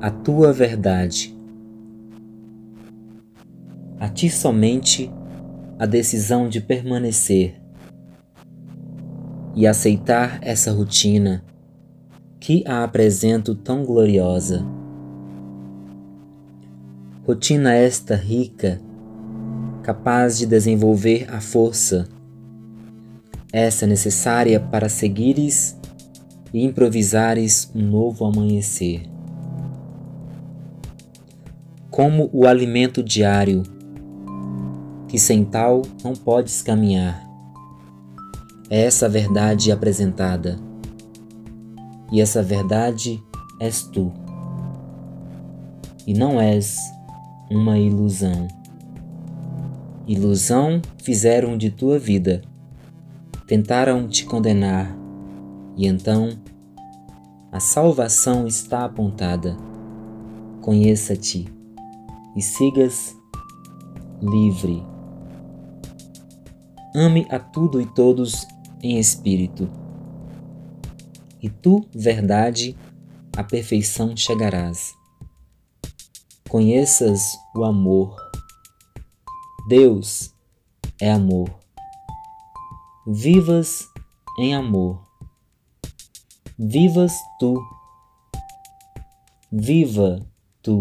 A tua verdade. A ti somente a decisão de permanecer e aceitar essa rotina que a apresento tão gloriosa. Rotina esta rica, capaz de desenvolver a força, essa necessária para seguires e improvisares um novo amanhecer. Como o alimento diário, que sem tal não podes caminhar. É essa a verdade apresentada e essa verdade és tu. E não és uma ilusão. Ilusão fizeram de tua vida, tentaram te condenar, e então a salvação está apontada. Conheça-te e sigas livre. Ame a tudo e todos em espírito e tu, verdade, à perfeição chegarás. Conheças o amor. Deus é amor. Vivas em amor. Vivas tu. Viva tu.